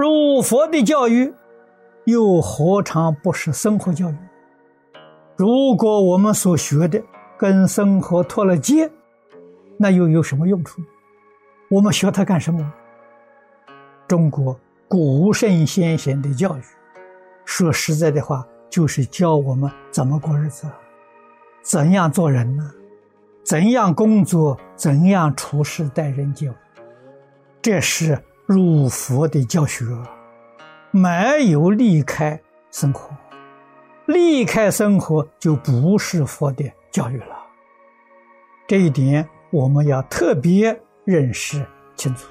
入佛的教育，又何尝不是生活教育？如果我们所学的跟生活脱了节，那又有什么用处？我们学它干什么？中国古圣先贤的教育，说实在的话，就是教我们怎么过日子，怎样做人呢？怎样工作？怎样处事待人接物？这是入佛的教学，没有离开生活，离开生活就不是佛的教育了。这一点我们要特别认识清楚。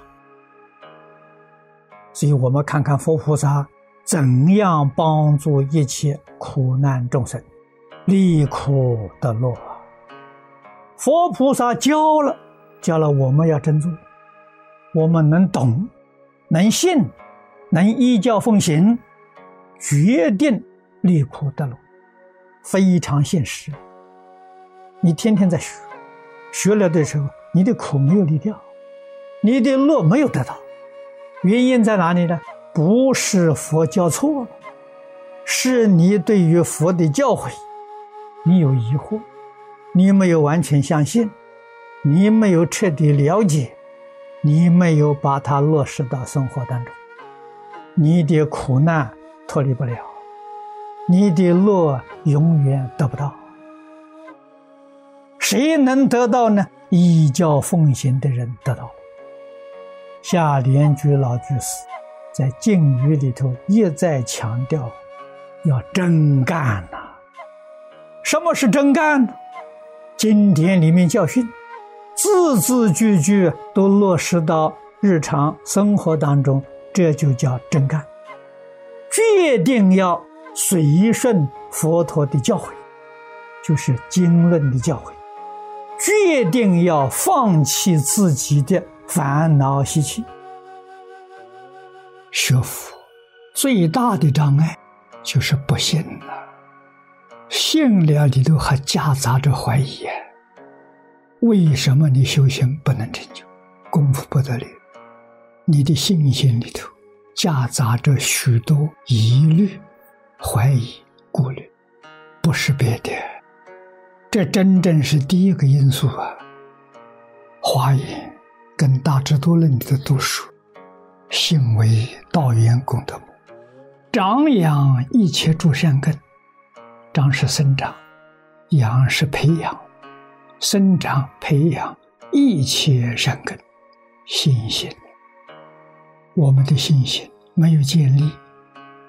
所以我们看看佛菩萨怎样帮助一切苦难众生离苦得乐。佛菩萨教了，教了我们要真做。我们能懂，能信，能依教奉行，决定离苦得乐，非常现实。你天天在学，学了的时候，你的苦没有离掉，你的乐没有得到，原因在哪里呢？不是佛教错了，是你对于佛的教诲，你有疑惑，你没有完全相信，你没有彻底了解。你没有把它落实到生活当中，你的苦难脱离不了，你的乐永远得不到。谁能得到呢？依教奉行的人得到。夏莲居老居士在敬语里头一再强调，要真干呐。什么是真干呢？经典里面教训。字字句句都落实到日常生活当中，这就叫真干。决定要随顺佛陀的教诲，就是经论的教诲；决定要放弃自己的烦恼习气。学佛最大的障碍就是不信了，信了里头还夹杂着怀疑。为什么你修行不能成就，功夫不得了？你的信心里头夹杂着许多疑虑、怀疑、顾虑，不是别的，这真正是第一个因素啊。华严跟大智度论里的读书，信为道源功德母，长养一切诸善根，长是生长，养是培养。生长培养一切善根，信心。我们的信心没有建立，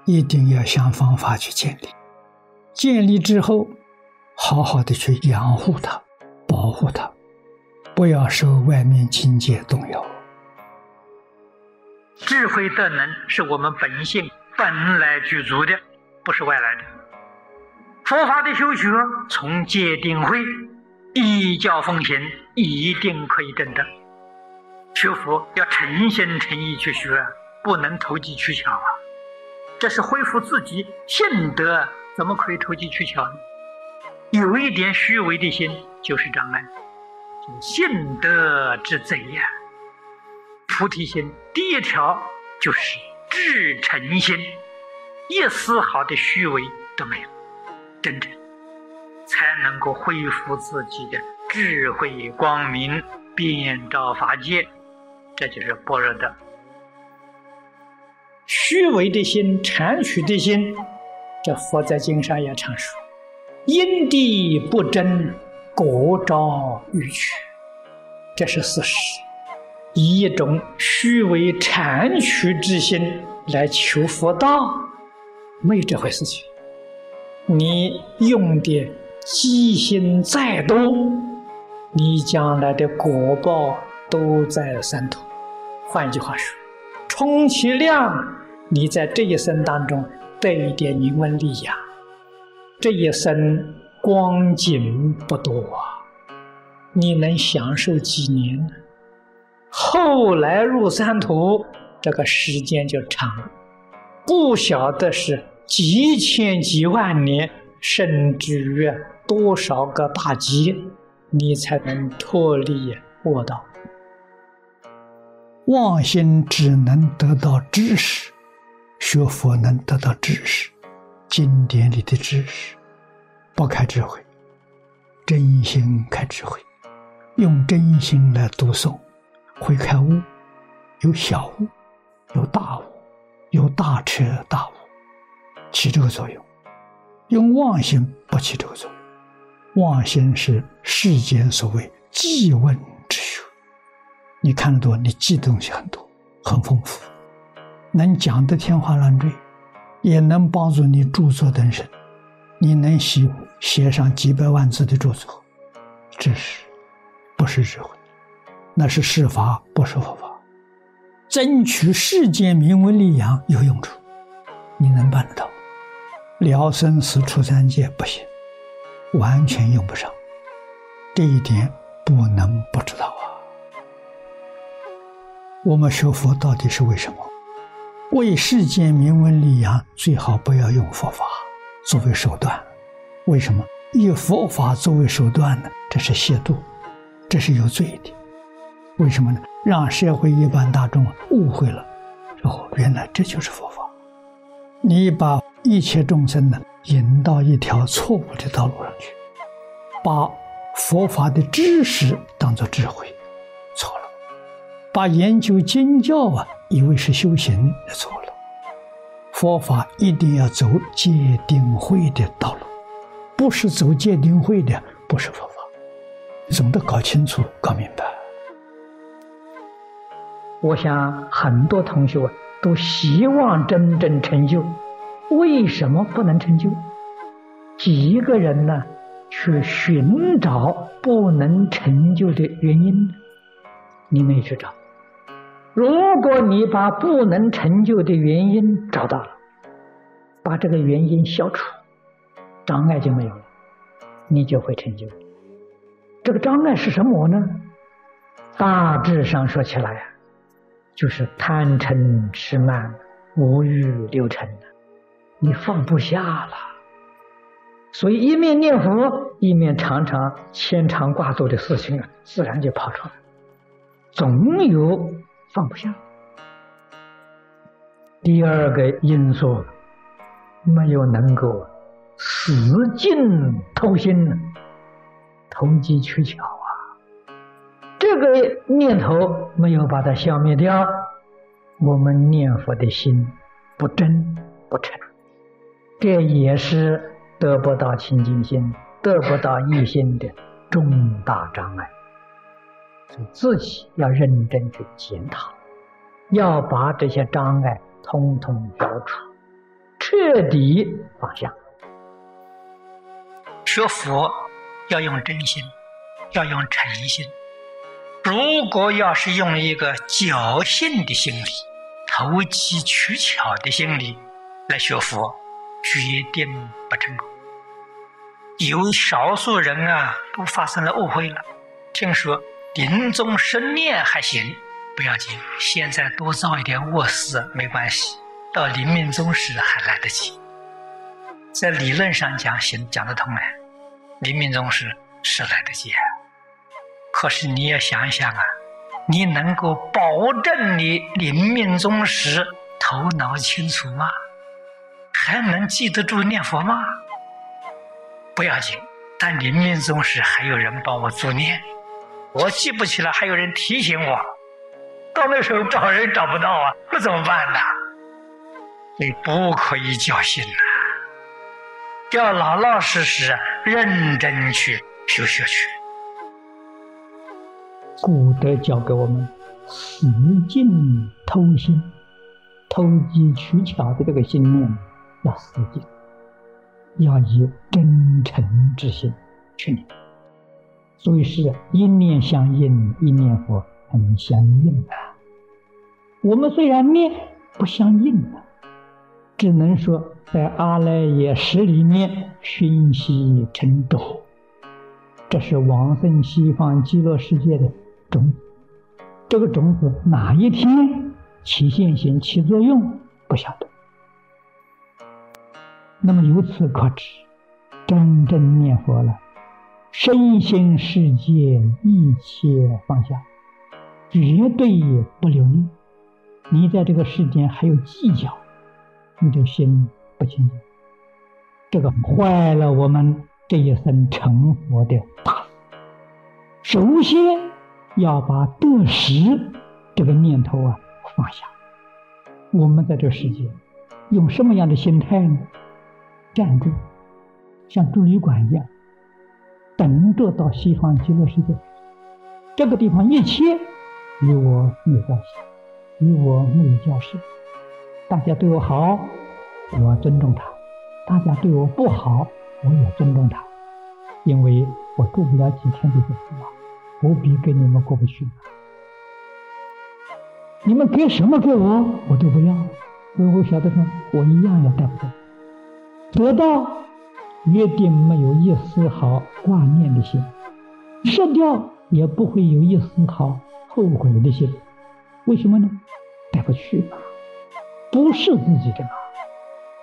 一定要想方法去建立。建立之后，好好的去养护它，保护它，不要受外面境界动摇。智慧德能是我们本性本来具足的，不是外来的。佛法的修学从戒定慧。一教奉行，一定可以证得。学佛要诚心诚意去学，不能投机取巧啊！这是恢复自己信德，怎么可以投机取巧呢？有一点虚伪的心就是障碍，信德之贼呀！菩提心第一条就是至诚心，一丝毫的虚伪都没有，真诚。才能够恢复自己的智慧光明，遍照法界，这就是般若的。虚伪的心、谄取的心，这佛在经上也常说：“因地不真，果招欲取。”这是事实。以一种虚伪谄取之心来求佛道，没有这回事情。你用的。积心再多，你将来的果报都在三途。换句话说，充其量你在这一生当中得一点名闻利养，这一生光景不多啊，你能享受几年呢？后来入三途，这个时间就长了，不晓得是几千几万年。甚至于多少个大劫，你才能脱离恶道？妄心只能得到知识，学佛能得到知识，经典里的知识，不开智慧，真心开智慧，用真心来读诵，会开悟，有小悟，有大悟，有大彻大悟，起这个作用。用妄心不起这个作，妄心是世间所谓记问之学。你看得多，你记的东西很多，很丰富，能讲得天花乱坠，也能帮助你著作登身。你能写写上几百万字的著作，知识不是智慧，那是世法，不是佛法。争取世间名闻利养有用处，你能办得到。了生死出三界不行，完全用不上，这一点不能不知道啊。我们学佛到底是为什么？为世间名闻利养，最好不要用佛法作为手段。为什么以佛法作为手段呢？这是亵渎，这是有罪的。为什么呢？让社会一般大众误会了，哦，原来这就是佛法。你把。一切众生呢，引到一条错误的道路上去，把佛法的知识当做智慧，错了；把研究经教啊，以为是修行，也错了。佛法一定要走戒定慧的道路，不是走戒定慧的，不是佛法。总得搞清楚、搞明白。我想很多同学都希望真正成就。为什么不能成就？几个人呢？去寻找不能成就的原因呢？你没去找。如果你把不能成就的原因找到了，把这个原因消除，障碍就没有了，你就会成就。这个障碍是什么呢？大致上说起来啊，就是贪嗔痴慢五欲六尘你放不下了，所以一面念佛，一面常常牵肠挂肚的事情啊，自然就跑出来，总有放不下。第二个因素，没有能够使劲偷心，投机取巧啊，这个念头没有把它消灭掉，我们念佛的心不真不诚。这也是得不到清净心、得不到一心的重大障碍，所以自己要认真去检讨，要把这些障碍通通消除，彻底放下。学佛要用真心，要用诚心。如果要是用一个侥幸的心理、投机取巧的心理来学佛，决定不成功。有少数人啊，都发生了误会了。听说临终生念还行，不要紧，现在多造一点恶事没关系，到临命终时还来得及。在理论上讲行，讲得通啊，临命终时是来得及。可是你要想一想啊，你能够保证你临命终时头脑清楚吗？还能记得住念佛吗？不要紧，但临命终时还有人帮我助念，我记不起来，还有人提醒我。到那时候找人找不到啊，那怎么办呢？你不可以侥幸呐，要老老实实、认真去修学去。古德教给我们，使劲偷心、投机取巧的这个心念。要死劲，要以真诚之心去念，所以是一念相应，一念佛很相应的。我们虽然念不相应的，只能说在阿赖耶识里面熏习成种，这是往生西方极乐世界的种。这个种子哪一天起现行、起作用，不晓得。那么由此可知，真正念佛了，身心世界一切放下，绝对不留恋。你在这个世间还有计较，你的心不清净，这个坏了我们这一生成佛的大首先要把得失这个念头啊放下。我们在这世界用什么样的心态呢？站住，像住旅馆一样，等着到西方极乐世界。这个地方一切与我没有关系，与我没有交涉。大家对我好，我尊重他；大家对我不好，我也尊重他。因为我住不了几天就走了，不必跟你们过不去。你们给什么给我，我都不要。因为我晓得说，我一样也带不走。得到一定没有一丝毫挂念的心，失掉也不会有一丝毫后悔的心。为什么呢？带不去嘛。不是自己的嘛？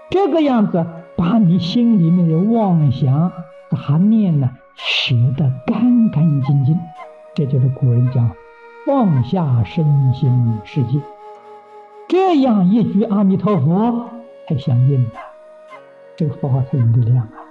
这个样子把你心里面的妄想杂念呢，洗得干干净净，这就是古人讲放下身心世界。这样一句阿弥陀佛才相应啊，这个佛号才有力量啊。